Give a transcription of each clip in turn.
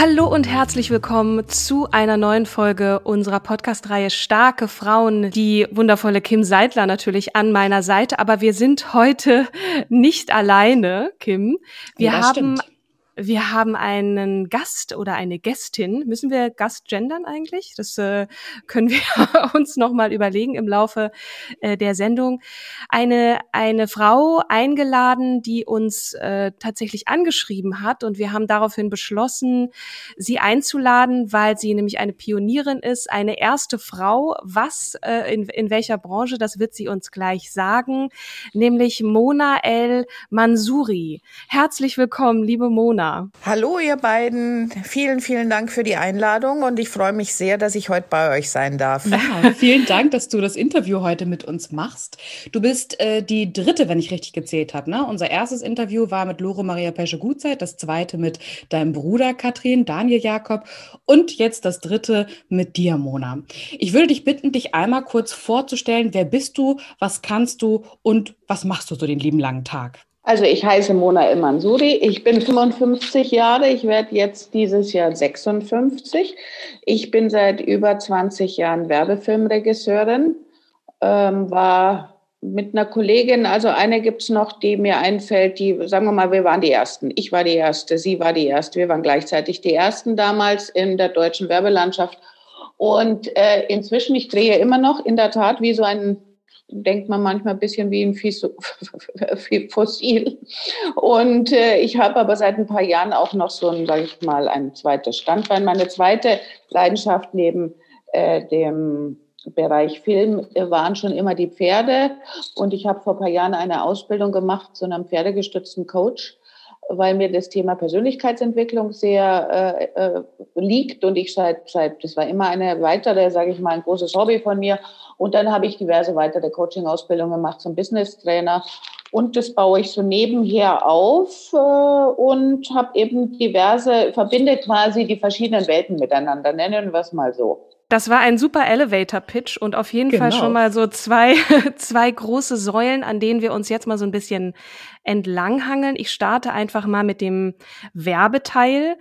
Hallo und herzlich willkommen zu einer neuen Folge unserer Podcast-Reihe Starke Frauen. Die wundervolle Kim Seidler natürlich an meiner Seite, aber wir sind heute nicht alleine, Kim. Wir Ja, haben stimmt. Wir haben einen Gast oder eine Gästin. Müssen wir Gast gendern eigentlich? Das äh, können wir uns noch mal überlegen im Laufe äh, der Sendung. Eine eine Frau eingeladen, die uns äh, tatsächlich angeschrieben hat und wir haben daraufhin beschlossen, sie einzuladen, weil sie nämlich eine Pionierin ist, eine erste Frau. Was äh, in in welcher Branche? Das wird sie uns gleich sagen, nämlich Mona El Mansouri. Herzlich willkommen, liebe Mona. Hallo ihr beiden, vielen, vielen Dank für die Einladung und ich freue mich sehr, dass ich heute bei euch sein darf. Ja, vielen Dank, dass du das Interview heute mit uns machst. Du bist äh, die dritte, wenn ich richtig gezählt habe. Ne? Unser erstes Interview war mit Lore Maria Pesche-Gutzeit, das zweite mit deinem Bruder Katrin, Daniel Jakob und jetzt das dritte mit dir, Mona. Ich würde dich bitten, dich einmal kurz vorzustellen. Wer bist du, was kannst du und was machst du so den lieben langen Tag? Also ich heiße Mona El Mansouri, ich bin 55 Jahre, ich werde jetzt dieses Jahr 56. Ich bin seit über 20 Jahren Werbefilmregisseurin, ähm, war mit einer Kollegin, also eine gibt's noch, die mir einfällt, die, sagen wir mal, wir waren die Ersten. Ich war die Erste, sie war die Erste, wir waren gleichzeitig die Ersten damals in der deutschen Werbelandschaft. Und äh, inzwischen, ich drehe immer noch in der Tat wie so ein denkt man manchmal ein bisschen wie ein Fossil. Und äh, ich habe aber seit ein paar Jahren auch noch so ein, sage ich mal, ein zweites Standbein. Meine zweite Leidenschaft neben äh, dem Bereich Film waren schon immer die Pferde. Und ich habe vor ein paar Jahren eine Ausbildung gemacht zu einem pferdegestützten Coach weil mir das Thema Persönlichkeitsentwicklung sehr äh, äh, liegt und ich seit, seit, das war immer eine weitere, sage ich mal, ein großes Hobby von mir. Und dann habe ich diverse weitere Coaching-Ausbildungen gemacht zum Business-Trainer. Und das baue ich so nebenher auf äh, und habe eben diverse, verbinde quasi die verschiedenen Welten miteinander, nennen wir es mal so. Das war ein super Elevator-Pitch und auf jeden Fall Genau. schon mal so zwei, zwei große Säulen, an denen wir uns jetzt mal so ein bisschen entlanghangeln. Ich starte einfach mal mit dem Werbeteil.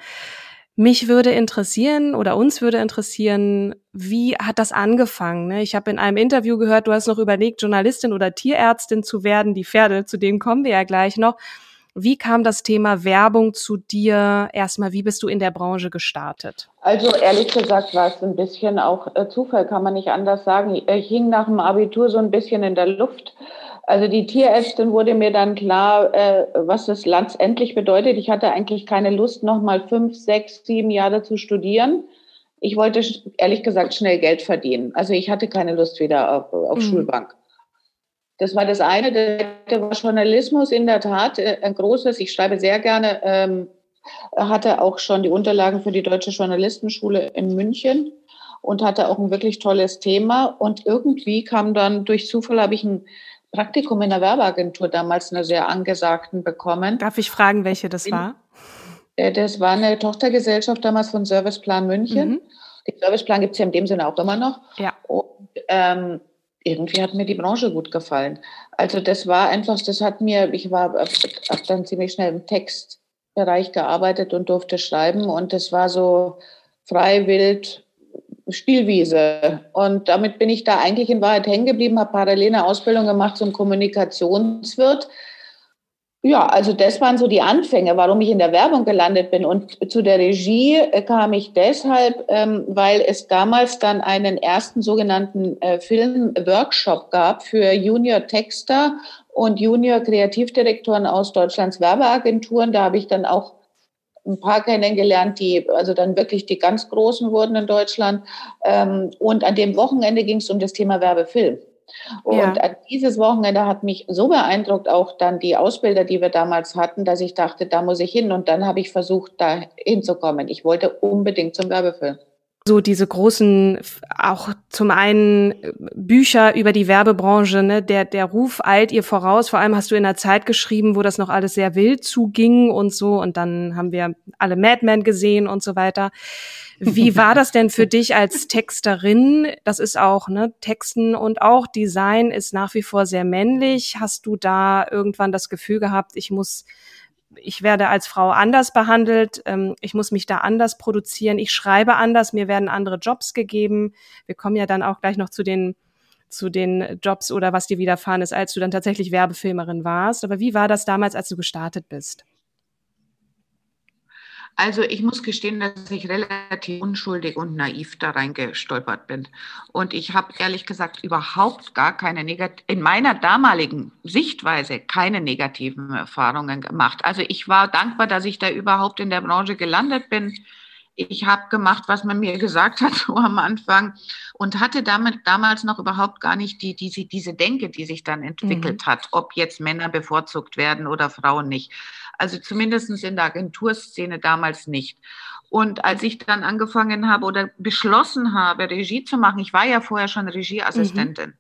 Mich würde interessieren oder uns würde interessieren, wie hat das angefangen? ne? Ich habe in einem Interview gehört, du hast noch überlegt, Journalistin oder Tierärztin zu werden. Die Pferde, zu denen kommen wir ja gleich noch. Wie kam das Thema Werbung zu dir? Erstmal, wie bist du in der Branche gestartet? Also ehrlich gesagt war es ein bisschen auch äh, Zufall, kann man nicht anders sagen. Ich hing nach dem Abitur so ein bisschen in der Luft. Also die Tierärztin wurde mir dann klar, äh, was das letztendlich bedeutet. Ich hatte eigentlich keine Lust, noch mal fünf, sechs, sieben Jahre zu studieren. Ich wollte ehrlich gesagt schnell Geld verdienen. Also ich hatte keine Lust wieder auf, auf Mhm. Schulbank. Das war das eine. Zweite war Journalismus in der Tat äh, ein großes. Ich schreibe sehr gerne. Ähm, hatte auch schon die Unterlagen für die Deutsche Journalistenschule in München und hatte auch ein wirklich tolles Thema. Und irgendwie kam dann durch Zufall habe ich ein Praktikum in der Werbeagentur damals einer sehr angesagten bekommen. Darf ich fragen, welche das war? Äh, Das war eine Tochtergesellschaft damals von Serviceplan München. Mhm. Den Serviceplan gibt es ja in dem Sinne auch immer noch. Ja. Und ähm, irgendwie hat mir die Branche gut gefallen. Also das war einfach, das hat mir, ich war habe dann ziemlich schnell im Textbereich gearbeitet und durfte schreiben und das war so frei, wild, Spielwiese. Und damit bin ich da eigentlich in Wahrheit hängen geblieben, habe parallel eine Ausbildung gemacht zum Kommunikationswirt. Ja, also das waren so die Anfänge, warum ich in der Werbung gelandet bin. Und zu der Regie äh, kam ich deshalb, ähm, weil es damals dann einen ersten sogenannten äh, Film-Workshop gab für Junior-Texter und Junior-Kreativdirektoren aus Deutschlands Werbeagenturen. Da habe ich dann auch ein paar kennengelernt, die also dann wirklich die ganz Großen wurden in Deutschland. Ähm, und an dem Wochenende ging es um das Thema Werbefilm. Und ja. dieses Wochenende hat mich so beeindruckt, auch dann die Ausbilder, die wir damals hatten, dass ich dachte, da muss ich hin. Und dann habe ich versucht, da hinzukommen. Ich wollte unbedingt zum Werbefilm so diese großen, auch zum einen Bücher über die Werbebranche, ne, der, der Ruf eilt ihr voraus. Vor allem hast du in einer Zeit geschrieben, wo das noch alles sehr wild zuging und so. Und dann haben wir alle Mad Men gesehen und so weiter. Wie war das denn für dich als Texterin? Das ist auch, ne, Texten und auch Design ist nach wie vor sehr männlich. Hast du da irgendwann das Gefühl gehabt, ich muss ich werde als Frau anders behandelt, ähm, ich muss mich da anders produzieren, ich schreibe anders, mir werden andere Jobs gegeben. Wir kommen ja dann auch gleich noch zu den zu den Jobs oder was dir widerfahren ist, als du dann tatsächlich Werbefilmerin warst. Aber wie war das damals, als du gestartet bist? Also ich muss gestehen, dass ich relativ unschuldig und naiv da reingestolpert bin. Und ich habe ehrlich gesagt überhaupt gar keine negativen, in meiner damaligen Sichtweise keine negativen Erfahrungen gemacht. Also ich war dankbar, dass ich da überhaupt in der Branche gelandet bin. Ich habe gemacht, was man mir gesagt hat so am Anfang und hatte damit damals noch überhaupt gar nicht die, diese, diese Denke, die sich dann entwickelt mhm. hat, ob jetzt Männer bevorzugt werden oder Frauen nicht. Also zumindest in der Agenturszene damals nicht. Und als ich dann angefangen habe oder beschlossen habe, Regie zu machen, ich war ja vorher schon Regieassistentin. Mhm.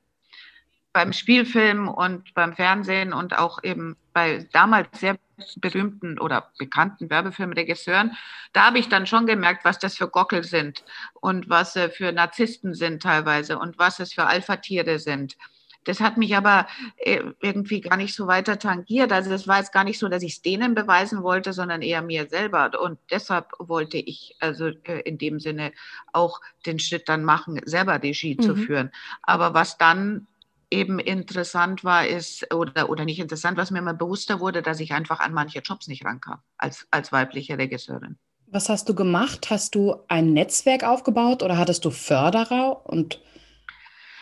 Beim Spielfilm und beim Fernsehen und auch eben bei damals sehr berühmten oder bekannten Werbefilmregisseuren, da habe ich dann schon gemerkt, was das für Gockel sind und was für Narzissten sind teilweise und was es für Alpha-Tiere sind. Das hat mich aber äh, irgendwie gar nicht so weiter tangiert. Also das war jetzt gar nicht so, dass ich es denen beweisen wollte, sondern eher mir selber. Und deshalb wollte ich also äh, in dem Sinne auch den Schritt dann machen, selber Regie mhm. zu führen. Aber was dann eben interessant war, ist, oder, oder nicht interessant, was mir immer bewusster wurde, dass ich einfach an manche Jobs nicht rankam als, als weibliche Regisseurin. Was hast du gemacht? Hast du ein Netzwerk aufgebaut oder hattest du Förderer und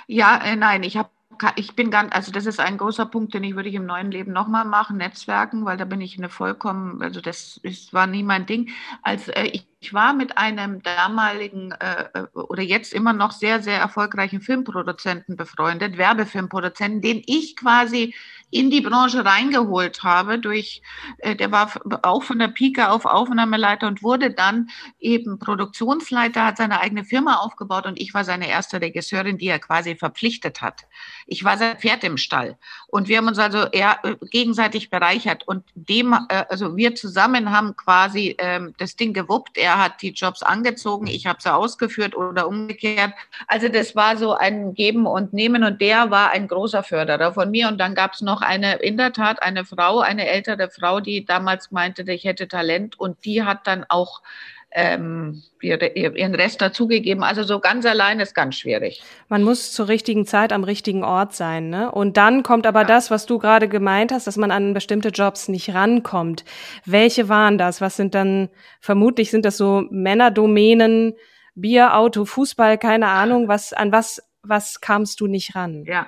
ja, äh, nein, ich habe ich bin ganz, also das ist ein großer Punkt, den ich würde ich im neuen Leben nochmal machen, Netzwerken, weil da bin ich eine vollkommen, also das ist, war nie mein Ding. Als äh, ich, ich war mit einem damaligen äh, äh, oder jetzt immer noch sehr, sehr erfolgreichen Filmproduzenten befreundet, Werbefilmproduzenten, den ich quasi in die Branche reingeholt habe. Durch, äh, der war auch von der Pike auf Aufnahmeleiter und wurde dann eben Produktionsleiter, hat seine eigene Firma aufgebaut und ich war seine erste Regisseurin, die er quasi verpflichtet hat. Ich war sein Pferd im Stall und wir haben uns also eher äh, gegenseitig bereichert und dem, äh, also wir zusammen haben quasi ähm, das Ding gewuppt. Er hat die Jobs angezogen, ich habe sie ausgeführt oder umgekehrt. Also das war so ein Geben und Nehmen und der war ein großer Förderer von mir und dann gab es noch eine, in der Tat eine Frau, eine ältere Frau, die damals meinte, ich hätte Talent und die hat dann auch ähm, ihren Rest dazugegeben. Also so ganz allein ist ganz schwierig. Man muss zur richtigen Zeit am richtigen Ort sein, ne? Und dann kommt aber ja. das, was du gerade gemeint hast, dass man an bestimmte Jobs nicht rankommt. Welche waren das? Was sind dann, vermutlich sind das so Männerdomänen, Bier, Auto, Fußball, keine Ahnung, was, an was, was kamst du nicht ran? Ja,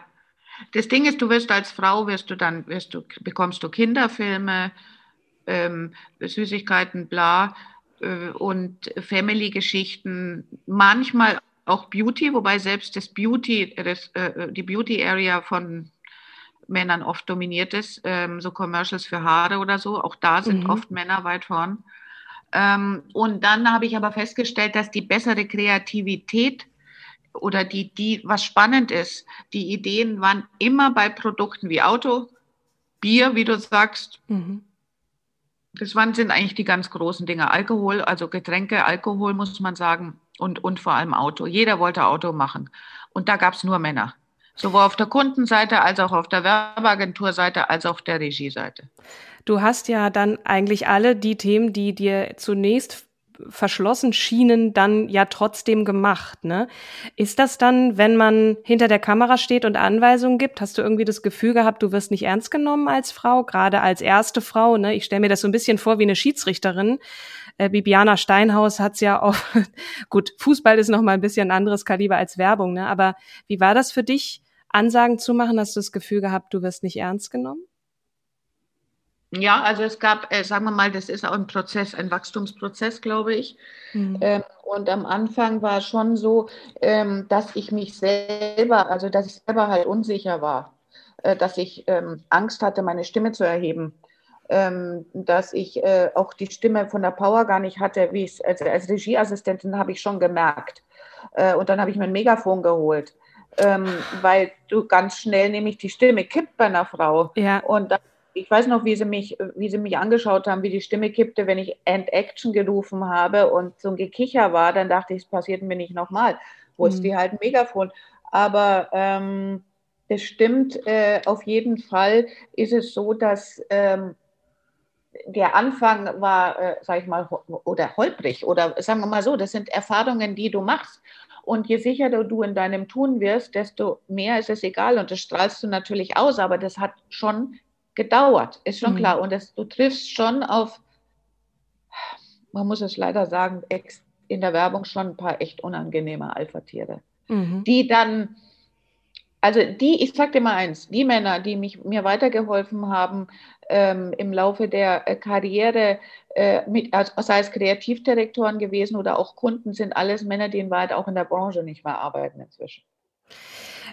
das Ding ist, du wirst als Frau, wirst du dann, wirst du, bekommst du Kinderfilme, ähm, Süßigkeiten, bla, und Family-Geschichten, manchmal auch Beauty, wobei selbst das Beauty, das, äh, die Beauty-Area von Männern oft dominiert ist, ähm, so Commercials für Haare oder so, auch da sind mhm. oft Männer weit vorn. Ähm, und dann habe ich aber festgestellt, dass die bessere Kreativität oder die, die, was spannend ist, die Ideen waren immer bei Produkten wie Auto, Bier, wie du sagst. Mhm. Das waren, sind eigentlich die ganz großen Dinge. Alkohol, also Getränke, Alkohol muss man sagen und, und vor allem Auto. Jeder wollte Auto machen. Und da gab es nur Männer. Sowohl auf der Kundenseite als auch auf der Werbeagenturseite als auch der Regieseite. Du hast ja dann eigentlich alle die Themen, die dir zunächst verschlossen schienen, dann ja trotzdem gemacht. Ne? Ist das dann, wenn man hinter der Kamera steht und Anweisungen gibt, hast du irgendwie das Gefühl gehabt, du wirst nicht ernst genommen als Frau, gerade als erste Frau? Ne? Ich stelle mir das so ein bisschen vor wie eine Schiedsrichterin. Äh, Bibiana Steinhaus hat's ja auch, gut, Fußball ist noch mal ein bisschen anderes Kaliber als Werbung, ne? aber wie war das für dich, Ansagen zu machen? Hast du das Gefühl gehabt, du wirst nicht ernst genommen? Ja, also es gab, äh, sagen wir mal, das ist auch ein Prozess, ein Wachstumsprozess, glaube ich. Mhm. Ähm, und am Anfang war es schon so, ähm, dass ich mich selber, also dass ich selber halt unsicher war, äh, dass ich ähm, Angst hatte, meine Stimme zu erheben, ähm, dass ich äh, auch die Stimme von der Power gar nicht hatte, wie ich also als Regieassistentin habe ich schon gemerkt. Äh, und dann habe ich mir ein Megafon geholt. Ähm, weil du ganz schnell nämlich die Stimme kippt bei einer Frau. Ja. Und dann ich weiß noch, wie sie mich, wie sie mich angeschaut haben, wie die Stimme kippte, wenn ich End Action gerufen habe und so ein Gekicher war, dann dachte ich, es passiert mir nicht nochmal. Wusste mhm. die halt ein Megafon. Aber ähm, es stimmt, äh, auf jeden Fall ist es so, dass ähm, der Anfang war, äh, sag ich mal, oder holprig oder sagen wir mal so, das sind Erfahrungen, die du machst. Und je sicherer du in deinem Tun wirst, desto mehr ist es egal. Und das strahlst du natürlich aus, aber das hat schon gedauert, ist schon mhm. klar. Und das, du triffst schon auf, man muss es leider sagen, in der Werbung schon ein paar echt unangenehme Alpha-Tiere, mhm. die dann, also die, ich sag dir mal eins, die Männer, die mich, mir weitergeholfen haben ähm, im Laufe der äh, Karriere, äh, mit, also, sei es Kreativdirektoren gewesen oder auch Kunden, sind alles Männer, die in Wahrheit auch in der Branche nicht mehr arbeiten inzwischen.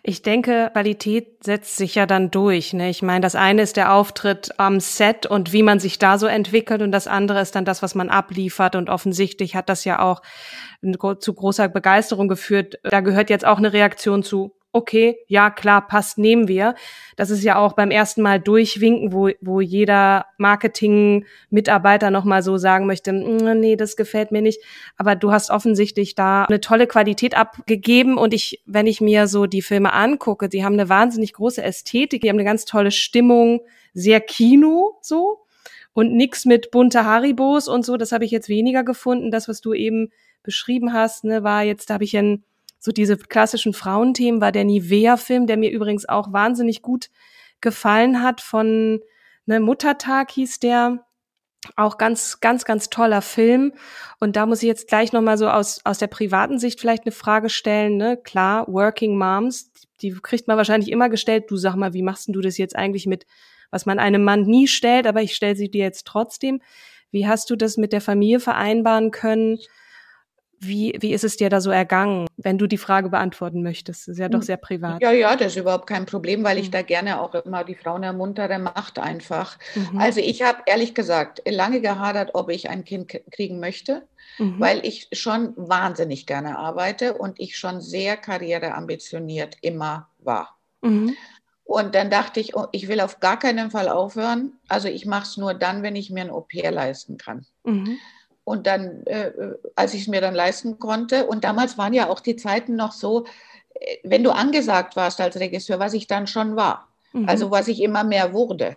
Ich denke, Qualität setzt sich ja dann durch. Ne? Ich meine, das eine ist der Auftritt am Set und wie man sich da so entwickelt und das andere ist dann das, was man abliefert und offensichtlich hat das ja auch zu großer Begeisterung geführt. Da gehört jetzt auch eine Reaktion zu okay, ja klar, passt, nehmen wir. Das ist ja auch beim ersten Mal durchwinken, wo, wo jeder Marketing-Mitarbeiter nochmal so sagen möchte, mm, nee, das gefällt mir nicht. Aber du hast offensichtlich da eine tolle Qualität abgegeben und ich, wenn ich mir so die Filme angucke, die haben eine wahnsinnig große Ästhetik, die haben eine ganz tolle Stimmung, sehr Kino so und nix mit bunter Haribos und so, das habe ich jetzt weniger gefunden. Das, was du eben beschrieben hast, ne, war jetzt, da habe ich ein so diese klassischen Frauenthemen war der Nivea-Film, der mir übrigens auch wahnsinnig gut gefallen hat von ne, Muttertag hieß der. Auch ganz, ganz, ganz toller Film. Und da muss ich jetzt gleich nochmal so aus, aus der privaten Sicht vielleicht eine Frage stellen. Ne? Klar, Working Moms, die kriegt man wahrscheinlich immer gestellt. Du sag mal, wie machst du das jetzt eigentlich mit, was man einem Mann nie stellt, aber ich stelle sie dir jetzt trotzdem. Wie hast du das mit der Familie vereinbaren können? Wie, wie ist es dir da so ergangen, wenn du die Frage beantworten möchtest? Das ist ja doch hm. sehr privat. Ja, ja, das ist überhaupt kein Problem, weil ich mhm. da gerne auch immer die Frauen ermuntere, macht einfach. Mhm. Also ich habe ehrlich gesagt lange gehadert, ob ich ein Kind kriegen möchte, mhm. weil ich schon wahnsinnig gerne arbeite und ich schon sehr karriereambitioniert immer war. Mhm. Und dann dachte ich, oh, ich will auf gar keinen Fall aufhören. Also ich mache es nur dann, wenn ich mir ein Au-pair leisten kann. Mhm. Und dann, äh, als ich es mir dann leisten konnte, und damals waren ja auch die Zeiten noch so, äh, wenn du angesagt warst als Regisseur, was ich dann schon war, mhm. also was ich immer mehr wurde,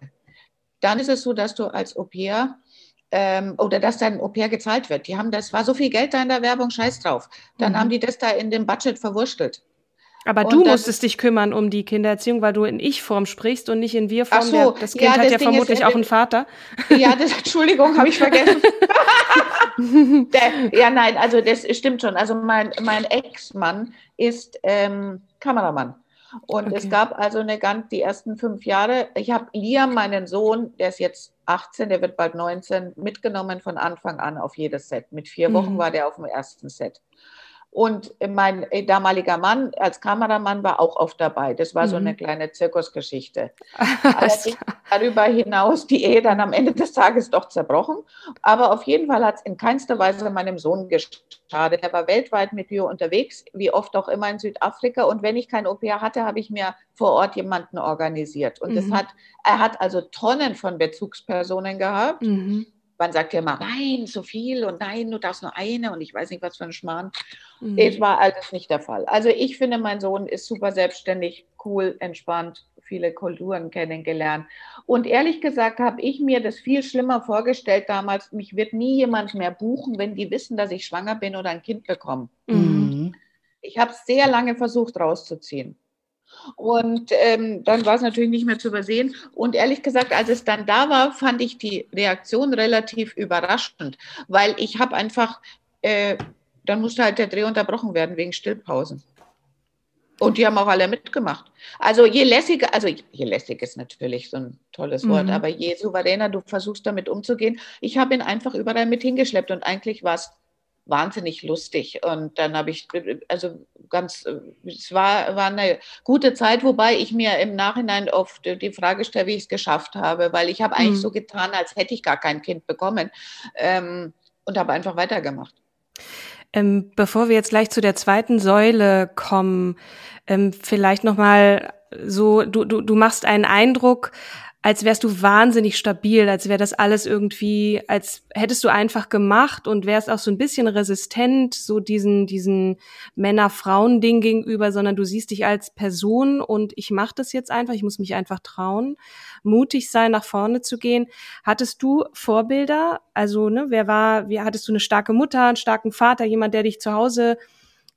dann ist es so, dass du als Au-pair ähm, oder dass dein Au-pair gezahlt wird. Die haben das, war so viel Geld da in der Werbung, scheiß drauf. Dann mhm. haben die das da in dem Budget verwurschtelt. Aber und du musstest dich kümmern um die Kindererziehung, weil du in Ich-Form sprichst und nicht in Wir-Form. So, das Kind ja, hat ja Ding vermutlich ist, auch einen Vater. Ja, das, Entschuldigung, habe ich vergessen. Der, ja, nein, also das stimmt schon. Also mein, mein Ex-Mann ist ähm, Kameramann. Und okay. es gab also eine ganz, die ersten fünf Jahre, ich habe Liam, meinen Sohn, der ist jetzt 18, der wird bald 19, mitgenommen von Anfang an auf jedes Set. Mit vier Wochen mhm. war der auf dem ersten Set. Und mein damaliger Mann als Kameramann war auch oft dabei. Das war so eine mhm. kleine Zirkusgeschichte. Allerdings darüber hinaus die Ehe dann am Ende des Tages doch zerbrochen. Aber auf jeden Fall hat es in keinster Weise meinem Sohn geschadet. Er war weltweit mit mir unterwegs, wie oft auch immer in Südafrika. Und wenn ich kein Au-pair hatte, habe ich mir vor Ort jemanden organisiert. Und mhm. das hat, er hat also Tonnen von Bezugspersonen gehabt. Mhm man sagt ja immer, nein, so viel und nein, du darfst nur eine und ich weiß nicht, was für ein Schmarrn. Mhm. Es war alles nicht der Fall. Also ich finde, mein Sohn ist super selbstständig cool, entspannt, viele Kulturen kennengelernt. Und ehrlich gesagt habe ich mir das viel schlimmer vorgestellt damals. Mich wird nie jemand mehr buchen, wenn die wissen, dass ich schwanger bin oder ein Kind bekomme. Mhm. Ich habe sehr lange versucht rauszuziehen. Und ähm, dann war es natürlich nicht mehr zu übersehen. Und ehrlich gesagt, als es dann da war, fand ich die Reaktion relativ überraschend, weil ich habe einfach, äh, dann musste halt der Dreh unterbrochen werden wegen Stillpausen. Und die haben auch alle mitgemacht. Also je lässiger, also je lässig ist natürlich so ein tolles Wort, mhm. aber je souveräner du versuchst damit umzugehen. Ich habe ihn einfach überall mit hingeschleppt und eigentlich war es wahnsinnig lustig. Und dann habe ich, also ganz, es war, war eine gute Zeit, wobei ich mir im Nachhinein oft die Frage stelle, wie ich es geschafft habe, weil ich habe eigentlich mhm. so getan, als hätte ich gar kein Kind bekommen ähm, und habe einfach weitergemacht. Ähm, bevor wir jetzt gleich zu der zweiten Säule kommen, ähm, vielleicht noch mal so, du, du, du machst einen Eindruck, als wärst du wahnsinnig stabil, als wäre das alles irgendwie, als hättest du einfach gemacht und wärst auch so ein bisschen resistent, so diesen, diesen Männer-Frauen-Ding gegenüber, sondern du siehst dich als Person und ich mache das jetzt einfach, ich muss mich einfach trauen, mutig sein, nach vorne zu gehen. Hattest du Vorbilder? Also, ne, wer war, wie hattest du eine starke Mutter, einen starken Vater, jemand, der dich zu Hause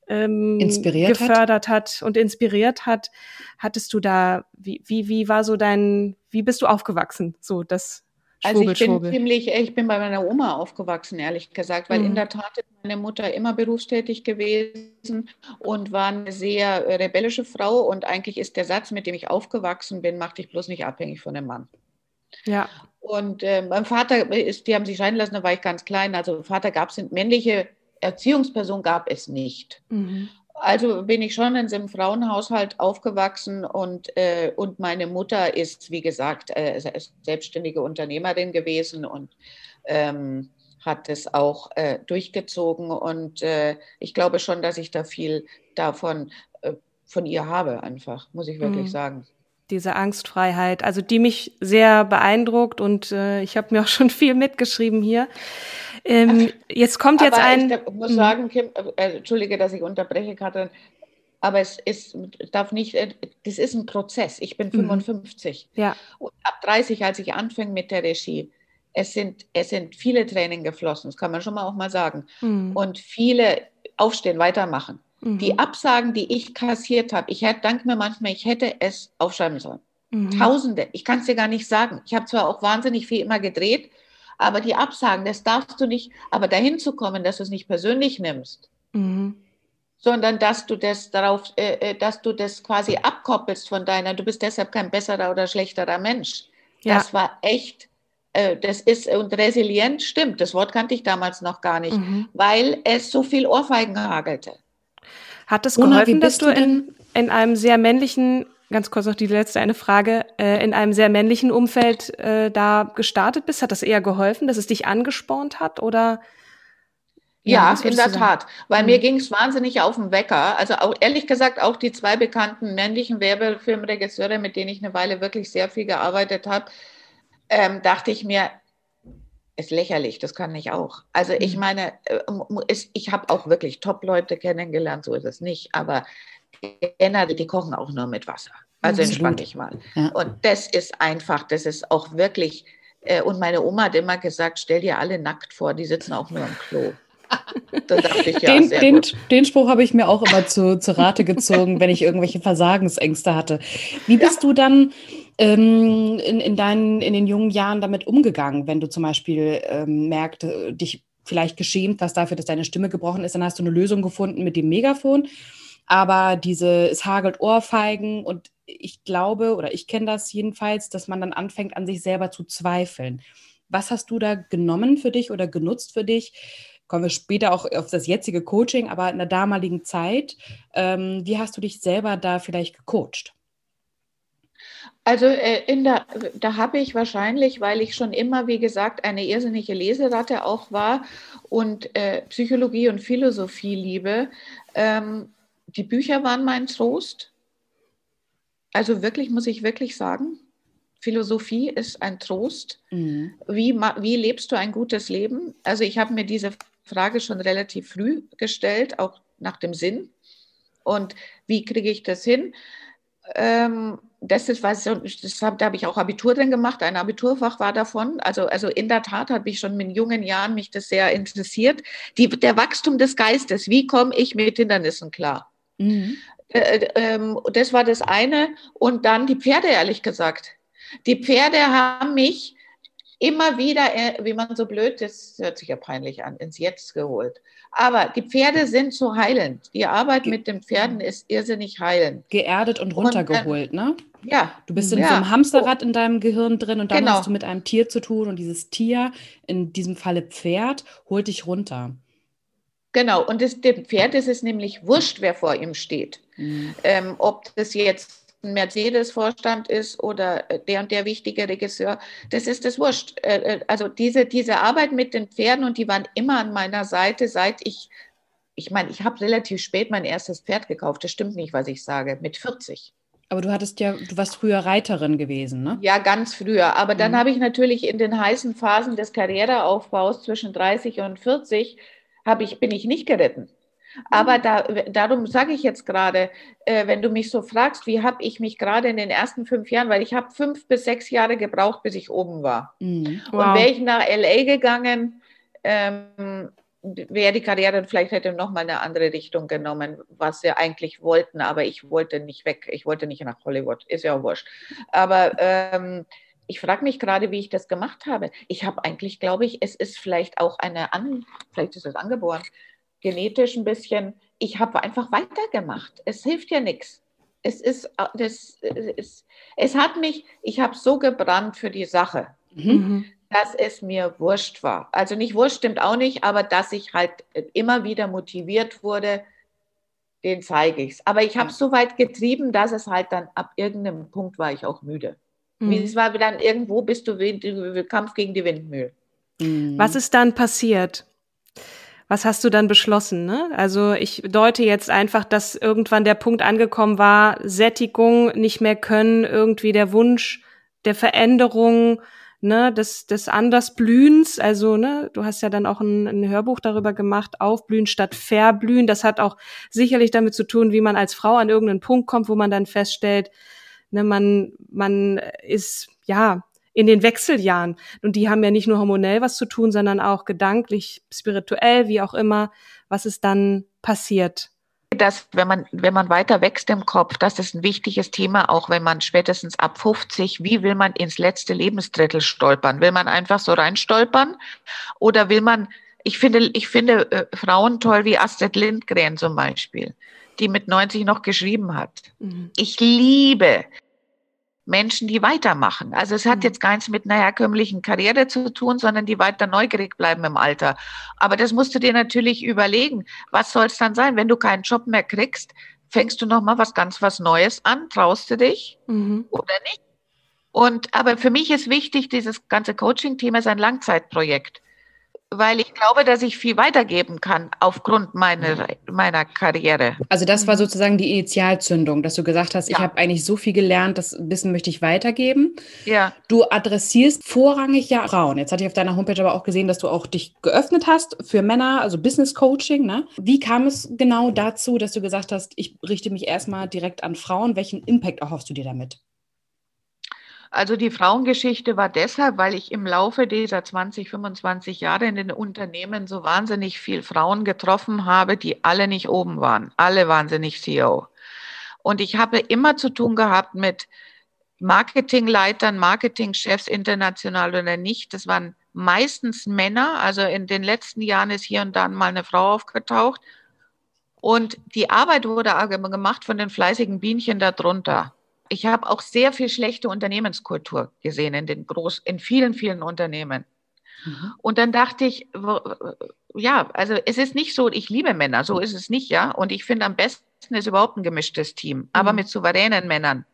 ähm, inspiriert gefördert hat. hat. und inspiriert hat. Hattest du da, wie, wie, wie war so dein, wie bist du aufgewachsen? So das also ich bin ziemlich, ich bin bei meiner Oma aufgewachsen, ehrlich gesagt, weil mhm. in der Tat ist meine Mutter immer berufstätig gewesen und war eine sehr rebellische Frau und eigentlich ist der Satz, mit dem ich aufgewachsen bin, mach dich bloß nicht abhängig von einem Mann. Ja. Und äh, mein Vater ist, die haben sich scheiden lassen, da war ich ganz klein. Also Vater gab es männliche Erziehungsperson gab es nicht. Mhm. Also bin ich schon in so einem Frauenhaushalt aufgewachsen und, äh, und meine Mutter ist, wie gesagt, äh, selbstständige Unternehmerin gewesen und ähm, hat es auch äh, durchgezogen. Und äh, ich glaube schon, dass ich da viel davon äh, von ihr habe, einfach, muss ich wirklich mhm. sagen diese Angstfreiheit, also die mich sehr beeindruckt und äh, ich habe mir auch schon viel mitgeschrieben hier. Ähm, jetzt kommt jetzt ein. Ich muss mhm. sagen, Kim, äh, entschuldige, dass ich unterbreche, Katrin, aber es ist, darf nicht, äh, das ist ein Prozess. Ich bin 55. Mhm. Ja. Und ab 30, als ich anfing mit der Regie, es sind, es sind viele Tränen geflossen, das kann man schon mal auch mal sagen. Mhm. Und viele aufstehen, weitermachen. Mhm. Die Absagen, die ich kassiert habe, ich hätte, danke mir manchmal, ich hätte es aufschreiben sollen. Mhm. Tausende, ich kann es dir gar nicht sagen. Ich habe zwar auch wahnsinnig viel immer gedreht, aber die Absagen, das darfst du nicht, aber dahin zu kommen, dass du es nicht persönlich nimmst, mhm. sondern dass du das darauf, äh, äh, dass du das quasi abkoppelst von deiner, du bist deshalb kein besserer oder schlechterer Mensch. Ja. Das war echt, äh, das ist, und resilient stimmt, das Wort kannte ich damals noch gar nicht, mhm. weil es so viel Ohrfeigen hagelte. Hat es geholfen, dass du in, in einem sehr männlichen ganz kurz noch die letzte eine Frage, äh, in einem sehr männlichen Umfeld äh, da gestartet bist? Hat das eher geholfen, dass es dich angespornt hat oder? Ja, ja in der Tat, weil mhm. mir ging es wahnsinnig auf den Wecker. Also auch, ehrlich gesagt, auch die zwei bekannten männlichen Werbefilmregisseure, mit denen ich eine Weile wirklich sehr viel gearbeitet habe, ähm, dachte ich mir, ist lächerlich, das kann ich auch. Also ich mhm. meine, äh, ich habe auch wirklich Top-Leute kennengelernt, so ist es nicht, aber generell, die kochen auch nur mit Wasser. Also entspann dich mal. Ja. Und das ist einfach, das ist auch wirklich, äh, und meine Oma hat immer gesagt, stell dir alle nackt vor, die sitzen auch nur im Klo. Da dachte ich, ja, den, den, den, Spruch habe ich mir auch immer zu, zu Rate gezogen, wenn ich irgendwelche Versagensängste hatte. Wie bist ja. du dann ähm, in, in, deinen, in den jungen Jahren damit umgegangen, wenn du zum Beispiel ähm, merkst, äh, dich vielleicht geschämt hast dafür, dass deine Stimme gebrochen ist, dann hast du eine Lösung gefunden mit dem Megafon aber diese, es hagelt Ohrfeigen und ich glaube, oder ich kenne das jedenfalls, dass man dann anfängt, an sich selber zu zweifeln. Was hast du da genommen für dich oder genutzt für dich? Kommen wir später auch auf das jetzige Coaching, aber in der damaligen Zeit, ähm, wie hast du dich selber da vielleicht gecoacht? Also äh, in der, da habe ich wahrscheinlich, weil ich schon immer, wie gesagt, eine irrsinnige Leseratte auch war und äh, Psychologie und Philosophie liebe, ähm, die Bücher waren mein Trost. Also wirklich, muss ich wirklich sagen, Philosophie ist ein Trost. Mhm. Wie, wie lebst du ein gutes Leben? Also ich habe mir diese Frage schon relativ früh gestellt, auch nach dem Sinn. Und wie kriege ich das hin? Ähm, das ist was, das hab, da habe ich auch Abitur drin gemacht, ein Abiturfach war davon. Also, also in der Tat habe ich schon in jungen Jahren mich das sehr interessiert. Die, der Wachstum des Geistes, wie komme ich mit Hindernissen klar? Mhm. Äh, äh, ähm, das war das eine. Und dann die Pferde, ehrlich gesagt. Die Pferde haben mich immer wieder, äh, wie man so blöd, das hört sich ja peinlich an, ins Jetzt geholt. Aber die Pferde sind so heilend. Die Arbeit mit den Pferden ist irrsinnig heilend. Geerdet und runtergeholt, und, äh, ne? Ja. Du bist in ja. so einem Hamsterrad in deinem Gehirn drin und dann Genau. hast du mit einem Tier zu tun und dieses Tier, in diesem Falle Pferd, holt dich runter. Genau, und das, dem Pferd ist es nämlich wurscht, wer vor ihm steht. Mhm. Ähm, ob das jetzt Mercedes-Vorstand ist oder äh, der und der wichtige Regisseur, das ist das wurscht. Äh, äh, Also diese, diese Arbeit mit den Pferden und die waren immer an meiner Seite, seit ich, ich meine, ich habe relativ spät mein erstes Pferd gekauft, das stimmt nicht, was ich sage, mit 40. Aber du hattest ja, du warst früher Reiterin gewesen, ne? Ja, ganz früher. Aber dann Mhm. habe ich natürlich in den heißen Phasen des Karriereaufbaus zwischen 30 und 40 habe ich, bin ich nicht geritten. Aber da, darum sage ich jetzt gerade, äh, wenn du mich so fragst, wie habe ich mich gerade in den ersten fünf Jahren, weil ich habe fünf bis sechs Jahre gebraucht, bis ich oben war. Mhm. Und Wow. wäre ich nach LA gegangen, ähm, wäre die Karriere vielleicht hätte noch mal eine andere Richtung genommen, was wir eigentlich wollten, aber ich wollte nicht weg, ich wollte nicht nach Hollywood, ist ja auch wurscht. Aber ähm, ich frage mich gerade, wie ich das gemacht habe. Ich habe eigentlich, glaube ich, es ist vielleicht auch eine, An vielleicht ist es angeboren, genetisch ein bisschen, ich habe einfach weitergemacht. Es hilft ja nichts. Es ist, äh, das ist, es hat mich, ich habe so gebrannt für die Sache Mhm. Mhm. dass es mir wurscht war. Also nicht wurscht stimmt auch nicht, aber dass ich halt immer wieder motiviert wurde, den zeige ich es. Aber ich habe es so weit getrieben, dass es halt dann ab irgendeinem Punkt war ich auch müde. Wie Mhm. Es war dann irgendwo bist du Kampf gegen die Windmühle. Mhm. Was ist dann passiert? Was hast du dann beschlossen? Ne? Also ich deute jetzt einfach, dass irgendwann der Punkt angekommen war, Sättigung, nicht mehr können, irgendwie der Wunsch der Veränderung, ne, des, des Andersblühens. Also, ne, du hast ja dann auch ein, ein Hörbuch darüber gemacht, Aufblühen statt Verblühen. Das hat auch sicherlich damit zu tun, wie man als Frau an irgendeinen Punkt kommt, wo man dann feststellt, ne, man, man ist, ja, in den Wechseljahren. Und die haben ja nicht nur hormonell was zu tun, sondern auch gedanklich, spirituell, wie auch immer, was ist dann passiert. dass wenn man, wenn man weiter wächst im Kopf, das ist ein wichtiges Thema, auch wenn man spätestens ab 50, wie will man ins letzte Lebensdrittel stolpern? Will man einfach so reinstolpern? Oder will man, ich finde, ich finde äh, Frauen toll wie Astrid Lindgren zum Beispiel, die mit 90 noch geschrieben hat. Mhm. Ich liebe Menschen, die weitermachen. Also es hat Mhm. jetzt gar nichts mit einer herkömmlichen Karriere zu tun, sondern die weiter neugierig bleiben im Alter. Aber das musst du dir natürlich überlegen. Was soll es dann sein, wenn du keinen Job mehr kriegst? Fängst du noch mal was ganz was Neues an? Traust du dich Mhm. oder nicht? Und aber für mich ist wichtig, dieses ganze Coaching-Thema ist ein Langzeitprojekt, weil ich glaube, dass ich viel weitergeben kann aufgrund meiner meiner Karriere. Also das war sozusagen die Initialzündung, dass du gesagt hast, ich Ja. habe eigentlich so viel gelernt, das Wissen möchte ich weitergeben. Ja. Du adressierst vorrangig ja Frauen. Jetzt hatte ich auf deiner Homepage aber auch gesehen, dass du auch dich geöffnet hast für Männer, also Business Coaching. Ne? Wie kam es genau dazu, dass du gesagt hast, ich richte mich erstmal direkt an Frauen? Welchen Impact erhoffst du dir damit? Also die Frauengeschichte war deshalb, weil ich im Laufe dieser 20, 25 Jahre in den Unternehmen so wahnsinnig viel Frauen getroffen habe, die alle nicht oben waren, alle wahnsinnig CEO. Und ich habe immer zu tun gehabt mit Marketingleitern, Marketingchefs international oder nicht. Das waren meistens Männer. Also in den letzten Jahren ist hier und da mal eine Frau aufgetaucht. Und die Arbeit wurde gemacht von den fleißigen Bienchen darunter. Ich habe auch sehr viel schlechte Unternehmenskultur gesehen in den groß, in vielen, vielen Unternehmen. Mhm. Und dann dachte ich, ja, also es ist nicht so, ich liebe Männer, so ist es nicht, ja. Und ich finde am besten ist überhaupt ein gemischtes Team, aber Mhm. mit souveränen Männern.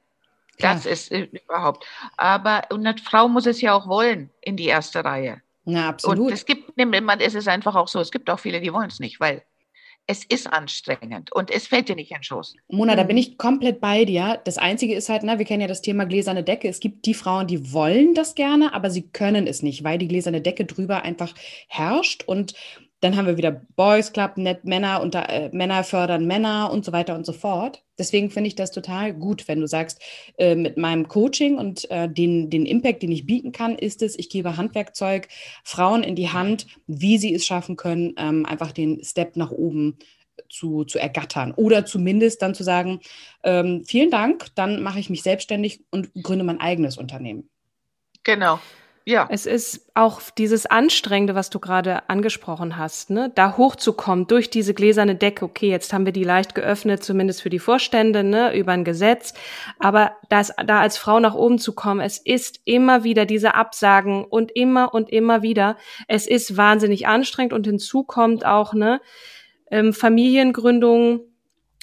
Das ist äh, überhaupt. Aber und eine Frau muss es ja auch wollen in die erste Reihe. Na, Und absolut. es gibt, man, es ist einfach auch so, es gibt auch viele, die wollen es nicht, weil es ist anstrengend und es fällt dir nicht in den Schoß. Mona, da Mhm. bin ich komplett bei dir. Das Einzige ist halt, ne, wir kennen ja das Thema gläserne Decke. Es gibt die Frauen, die wollen das gerne, aber sie können es nicht, weil die gläserne Decke drüber einfach herrscht. Und Dann haben wir wieder Boys Club, Net Männer unter äh, Männer fördern Männer und so weiter und so fort. Deswegen finde ich das total gut, wenn du sagst, äh, mit meinem Coaching und äh, den, den Impact, den ich bieten kann, ist es, ich gebe Handwerkzeug Frauen in die Hand, wie sie es schaffen können, ähm, einfach den Step nach oben zu, zu ergattern. Oder zumindest dann zu sagen, ähm, vielen Dank, dann mache ich mich selbstständig und gründe mein eigenes Unternehmen. Genau. Ja. Es ist auch dieses Anstrengende, was du gerade angesprochen hast, ne? da hochzukommen durch diese gläserne Decke. Okay, jetzt haben wir die leicht geöffnet, zumindest für die Vorstände, ne? über ein Gesetz. Aber das, da als Frau nach oben zu kommen, es ist immer wieder diese Absagen und immer und immer wieder. Es ist wahnsinnig anstrengend und hinzu kommt auch, ne, ähm, Familiengründung,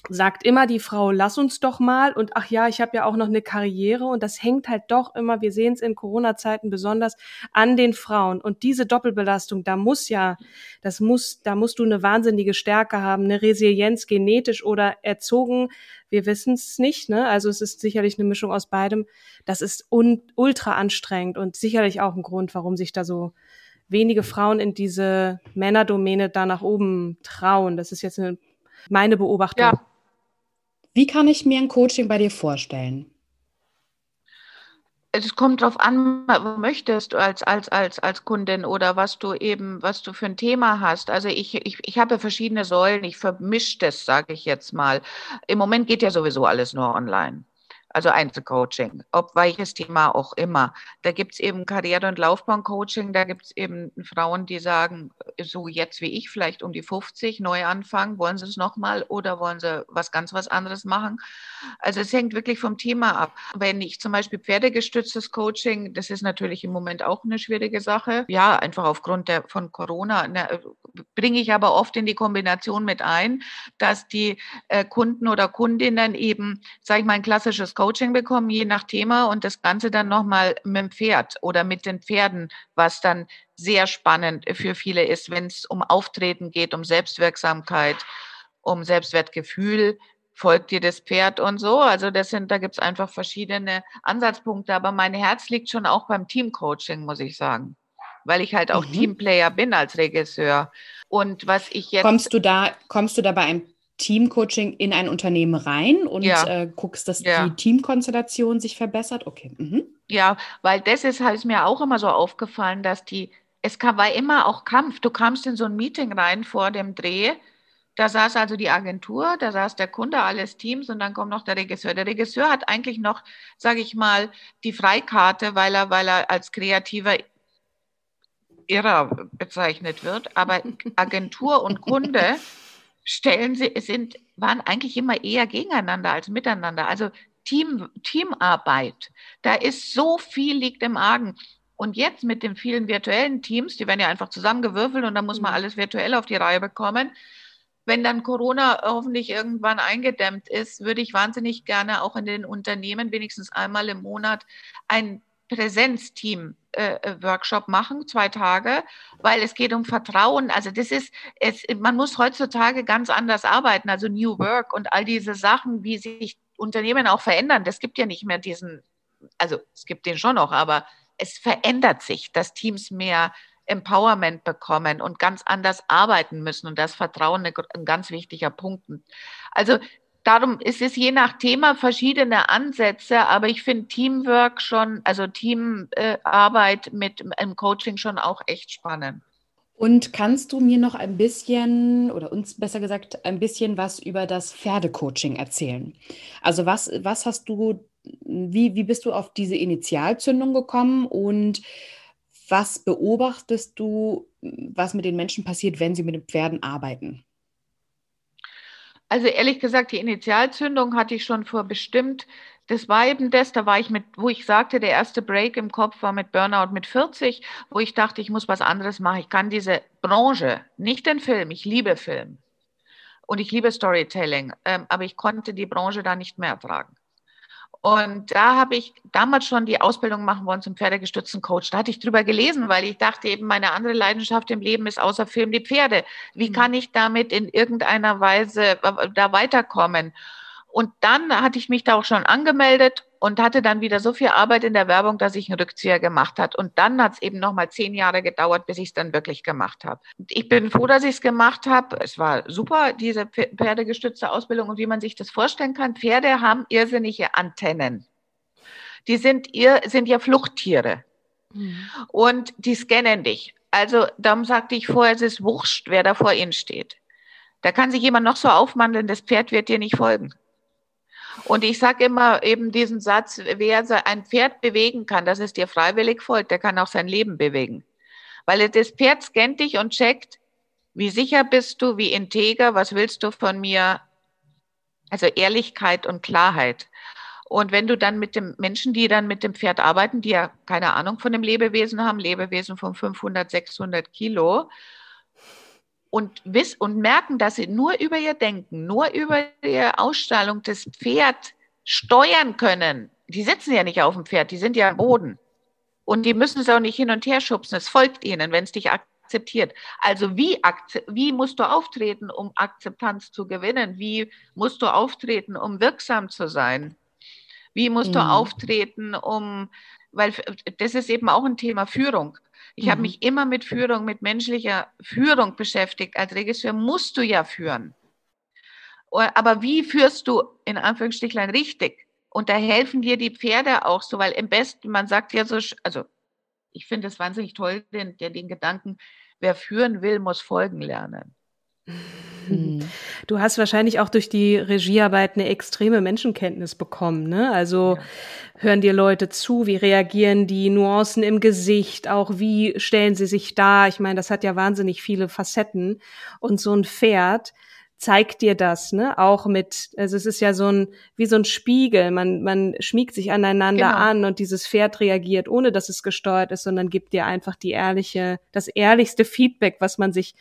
sagt immer die Frau, lass uns doch mal und ach ja, ich habe ja auch noch eine Karriere und das hängt halt doch immer, wir sehen es in Corona-Zeiten besonders an den Frauen und diese Doppelbelastung, da muss ja, das muss, da musst du eine wahnsinnige Stärke haben, eine Resilienz genetisch oder erzogen, wir wissen es nicht, ne? Also es ist sicherlich eine Mischung aus beidem. Das ist un ultra anstrengend und sicherlich auch ein Grund, warum sich da so wenige Frauen in diese Männerdomäne da nach oben trauen. Das ist jetzt eine, meine Beobachtung. Ja. Wie kann ich mir ein Coaching bei dir vorstellen? es kommt darauf an, was du möchtest als, als, als, als Kundin oder was du eben, was du für ein Thema hast. Also ich, ich, ich habe verschiedene Säulen, ich vermische das, sage ich jetzt mal. Im Moment geht ja sowieso alles nur online also Einzelcoaching, ob welches Thema auch immer. Da gibt es eben Karriere- und Laufbahncoaching, da gibt es eben Frauen, die sagen, so jetzt wie ich, vielleicht um die 50, neu anfangen, wollen sie es nochmal oder wollen sie was ganz was anderes machen? Also es hängt wirklich vom Thema ab. Wenn ich zum Beispiel pferdegestütztes Coaching, das ist natürlich im Moment auch eine schwierige Sache. Ja, einfach aufgrund der, von Corona ne, bringe ich aber oft in die Kombination mit ein, dass die äh, Kunden oder Kundinnen eben, sage ich mal, ein klassisches Coaching bekommen, je nach Thema und das Ganze dann nochmal mit dem Pferd oder mit den Pferden, was dann sehr spannend für viele ist, wenn es um Auftreten geht, um Selbstwirksamkeit, um Selbstwertgefühl, folgt dir das Pferd und so. Also das sind, da gibt es einfach verschiedene Ansatzpunkte, aber mein Herz liegt schon auch beim Teamcoaching, muss ich sagen. Weil ich halt auch mhm. Teamplayer bin als Regisseur. Und was ich jetzt. Kommst du da, kommst du da bei einem Teamcoaching in ein Unternehmen rein und ja. äh, guckst, dass ja. die Teamkonstellation sich verbessert? Okay. Mhm. Ja, weil das ist halt mir auch immer so aufgefallen, dass die, es war immer auch Kampf. Du kamst in so ein Meeting rein vor dem Dreh, da saß also die Agentur, da saß der Kunde, alles Teams und dann kommt noch der Regisseur. Der Regisseur hat eigentlich noch, sage ich mal, die Freikarte, weil er, weil er als kreativer Irrer bezeichnet wird. Aber Agentur und Kunde stellen sie, sind, waren eigentlich immer eher gegeneinander als miteinander. Also Team, Teamarbeit, da ist so viel liegt im Argen. Und jetzt mit den vielen virtuellen Teams, die werden ja einfach zusammengewürfelt und dann muss man mhm. alles virtuell auf die Reihe bekommen. Wenn dann Corona hoffentlich irgendwann eingedämmt ist, würde ich wahnsinnig gerne auch in den Unternehmen wenigstens einmal im Monat ein Präsenzteam-Workshop äh, machen, zwei Tage, weil es geht um Vertrauen. Also das ist, es, man muss heutzutage ganz anders arbeiten, also New Work und all diese Sachen, wie sich Unternehmen auch verändern. Das gibt ja nicht mehr diesen, also es gibt den schon noch, aber es verändert sich, dass Teams mehr Empowerment bekommen und ganz anders arbeiten müssen und das Vertrauen ein ganz wichtiger Punkt. Also darum ist es je nach Thema verschiedene Ansätze, aber ich finde Teamwork schon, also Teamarbeit mit einem Coaching schon auch echt spannend. Und kannst du mir noch ein bisschen oder uns besser gesagt ein bisschen was über das Pferdecoaching erzählen? Also was, was hast du, wie, wie bist du auf diese Initialzündung gekommen und was beobachtest du, was mit den Menschen passiert, wenn sie mit den Pferden arbeiten? Also ehrlich gesagt, die Initialzündung hatte ich schon vor bestimmt. Das war eben das, da war ich mit, wo ich sagte, der erste Break im Kopf war mit Burnout mit 40, wo ich dachte, ich muss was anderes machen. Ich kann diese Branche, nicht den Film, ich liebe Film und ich liebe Storytelling, ähm, aber ich konnte die Branche da nicht mehr ertragen. Und da habe ich damals schon die Ausbildung machen wollen zum pferdegestützten Coach. Da hatte ich drüber gelesen, weil ich dachte eben, meine andere Leidenschaft im Leben ist außer Film die Pferde. Wie kann ich damit in irgendeiner Weise da weiterkommen? Und dann hatte ich mich da auch schon angemeldet und hatte dann wieder so viel Arbeit in der Werbung, dass ich einen Rückzieher gemacht hat. Und dann hat es eben noch mal zehn Jahre gedauert, bis ich es dann wirklich gemacht habe. Ich bin froh, dass ich es gemacht habe. Es war super, diese pferdegestützte Ausbildung. Und wie man sich das vorstellen kann, Pferde haben irrsinnige Antennen. Die sind, ihr, sind ja Fluchttiere. Mhm. Und die scannen dich. Also darum sagte ich vorher, es ist wurscht, wer da vor ihnen steht. Da kann sich jemand noch so aufmandeln, das Pferd wird dir nicht folgen. Und ich sage immer eben diesen Satz, wer ein Pferd bewegen kann, das es dir freiwillig folgt, der kann auch sein Leben bewegen. Weil das Pferd scannt dich und checkt, wie sicher bist du, wie integer, was willst du von mir? Also Ehrlichkeit und Klarheit. Und wenn du dann mit dem Menschen, die dann mit dem Pferd arbeiten, die ja keine Ahnung von dem Lebewesen haben, Lebewesen von 500, 600 Kilo, und wiss und merken, dass sie nur über ihr Denken, nur über ihre Ausstrahlung das Pferd steuern können. Die sitzen ja nicht auf dem Pferd, die sind ja am Boden. Und die müssen es auch nicht hin und her schubsen. Es folgt ihnen, wenn es dich akzeptiert. Also wie, wie musst du auftreten, um Akzeptanz zu gewinnen? Wie musst du auftreten, um wirksam zu sein? Wie musst mhm. du auftreten, um, weil das ist eben auch ein Thema Führung. Ich mhm. habe mich immer mit Führung, mit menschlicher Führung beschäftigt. Als Regisseur musst du ja führen. Aber wie führst du in Anführungsstrichlein richtig? Und da helfen dir die Pferde auch so, weil im besten, man sagt ja so, also ich finde es wahnsinnig toll, den, den, den Gedanken, wer führen will, muss folgen lernen. Mhm. Du hast wahrscheinlich auch durch die Regiearbeit eine extreme Menschenkenntnis bekommen, ne? Also ja. hören dir Leute zu, wie reagieren die Nuancen im Gesicht, auch wie stellen sie sich da? Ich meine, das hat ja wahnsinnig viele Facetten und so ein Pferd zeigt dir das, ne? Auch mit, also es ist ja so ein, wie so ein Spiegel. Man, man schmiegt sich aneinander genau. an und dieses Pferd reagiert, ohne dass es gesteuert ist, sondern gibt dir einfach die ehrliche, das ehrlichste Feedback, was man sich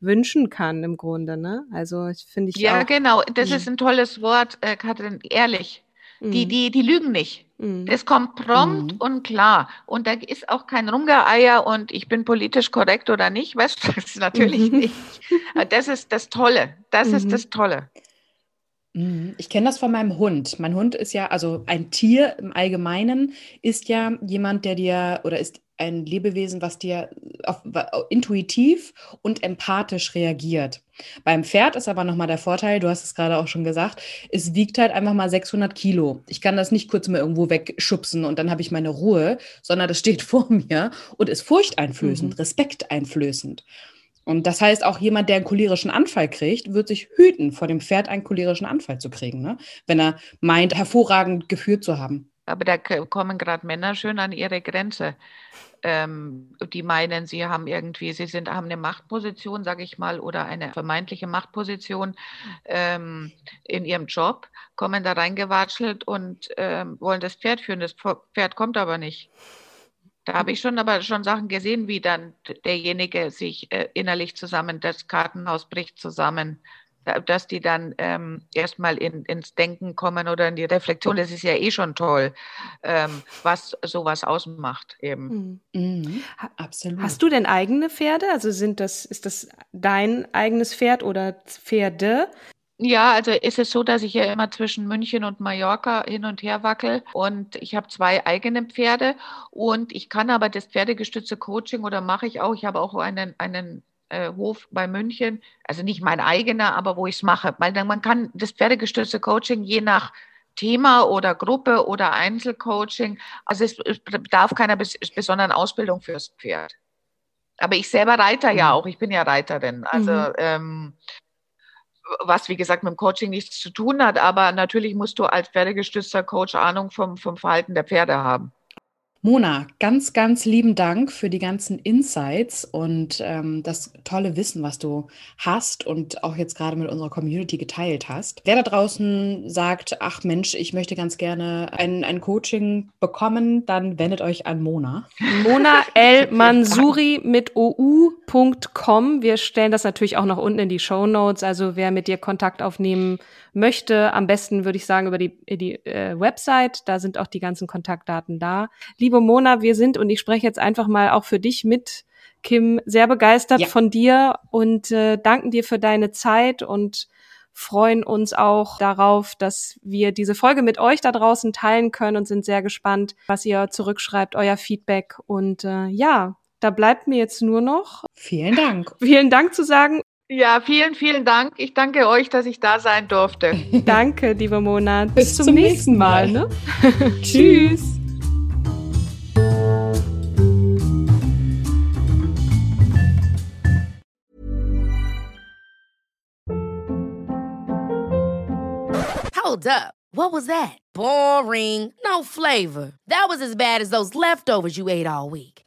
wünschen kann im Grunde, ne? Also ich finde ich Ja, auch, genau, das ist ein tolles Wort, äh, Katrin, ehrlich. Die, mhm. die, die lügen nicht. Mhm. Es kommt prompt mhm. und klar. Und da ist auch kein Rumgeeier und ich bin politisch korrekt oder nicht, weißt du, das ist natürlich mhm. nicht. Das ist das Tolle. Das ist mhm. das Tolle. Mhm. Ich kenne das von meinem Hund. Mein Hund ist ja, also ein Tier im Allgemeinen ist ja jemand, der dir oder ist ein Lebewesen, was dir auf, intuitiv und empathisch reagiert. Beim Pferd ist aber nochmal der Vorteil, du hast es gerade auch schon gesagt, es wiegt halt einfach mal 600 Kilo. Ich kann das nicht kurz mal irgendwo wegschubsen und dann habe ich meine Ruhe, sondern das steht vor mir und ist furchteinflößend, mhm. respekteinflößend. Und das heißt, auch jemand, der einen cholerischen Anfall kriegt, wird sich hüten, vor dem Pferd einen cholerischen Anfall zu kriegen, ne? wenn er meint, hervorragend geführt zu haben. Aber da kommen gerade Männer schön an ihre Grenze ähm, die meinen, sie haben irgendwie, sie sind, haben eine Machtposition, sage ich mal, oder eine vermeintliche Machtposition ähm, in ihrem Job, kommen da reingewatschelt und ähm, wollen das Pferd führen. Das Pferd kommt aber nicht. Da habe ich schon aber schon Sachen gesehen, wie dann derjenige sich äh, innerlich zusammen, das Kartenhaus bricht zusammen, dass die dann ähm, erstmal in, ins Denken kommen oder in die Reflexion. Das ist ja eh schon toll, ähm, was sowas ausmacht eben. Mhm. Mhm. Absolut. Hast du denn eigene Pferde? Also sind das, ist das dein eigenes Pferd oder Pferde? Ja, also ist es so, dass ich ja immer zwischen München und Mallorca hin und her wackel und ich habe zwei eigene Pferde und ich kann aber das pferdegestützte Coaching oder mache ich auch, ich habe auch einen, einen äh, Hof bei München, also nicht mein eigener, aber wo ich es mache. Weil man kann das pferdegestützte Coaching je nach Thema oder Gruppe oder Einzelcoaching, also es bedarf keiner bes besonderen Ausbildung fürs Pferd. Aber ich selber reite ja mhm. auch, ich bin ja Reiterin. Also mhm. ähm, was wie gesagt mit dem Coaching nichts zu tun hat, aber natürlich musst du als pferdegestützter Coach Ahnung vom, vom Verhalten der Pferde haben. Mona, ganz, ganz lieben Dank für die ganzen Insights und ähm, das tolle Wissen, was du hast und auch jetzt gerade mit unserer Community geteilt hast. Wer da draußen sagt, ach Mensch, ich möchte ganz gerne ein, ein Coaching bekommen, dann wendet euch an Mona. Mona L. Mansuri mit ou.com. Wir stellen das natürlich auch noch unten in die Show Notes. Also wer mit dir Kontakt aufnehmen möchte, am besten würde ich sagen über die, die äh, Website. Da sind auch die ganzen Kontaktdaten da. Liebe Mona, wir sind, und ich spreche jetzt einfach mal auch für dich mit, Kim, sehr begeistert ja. von dir und äh, danken dir für deine Zeit und freuen uns auch darauf, dass wir diese Folge mit euch da draußen teilen können und sind sehr gespannt, was ihr zurückschreibt, euer Feedback. Und äh, ja, da bleibt mir jetzt nur noch vielen Dank. Vielen Dank zu sagen. Ja, vielen, vielen Dank. Ich danke euch, dass ich da sein durfte. danke, liebe Mona. Bis, Bis zum, zum, nächsten Mal. Mal. Ne? Tschüss. Hold up. What was that? Boring. No flavor. That was as bad as those leftovers you ate all week.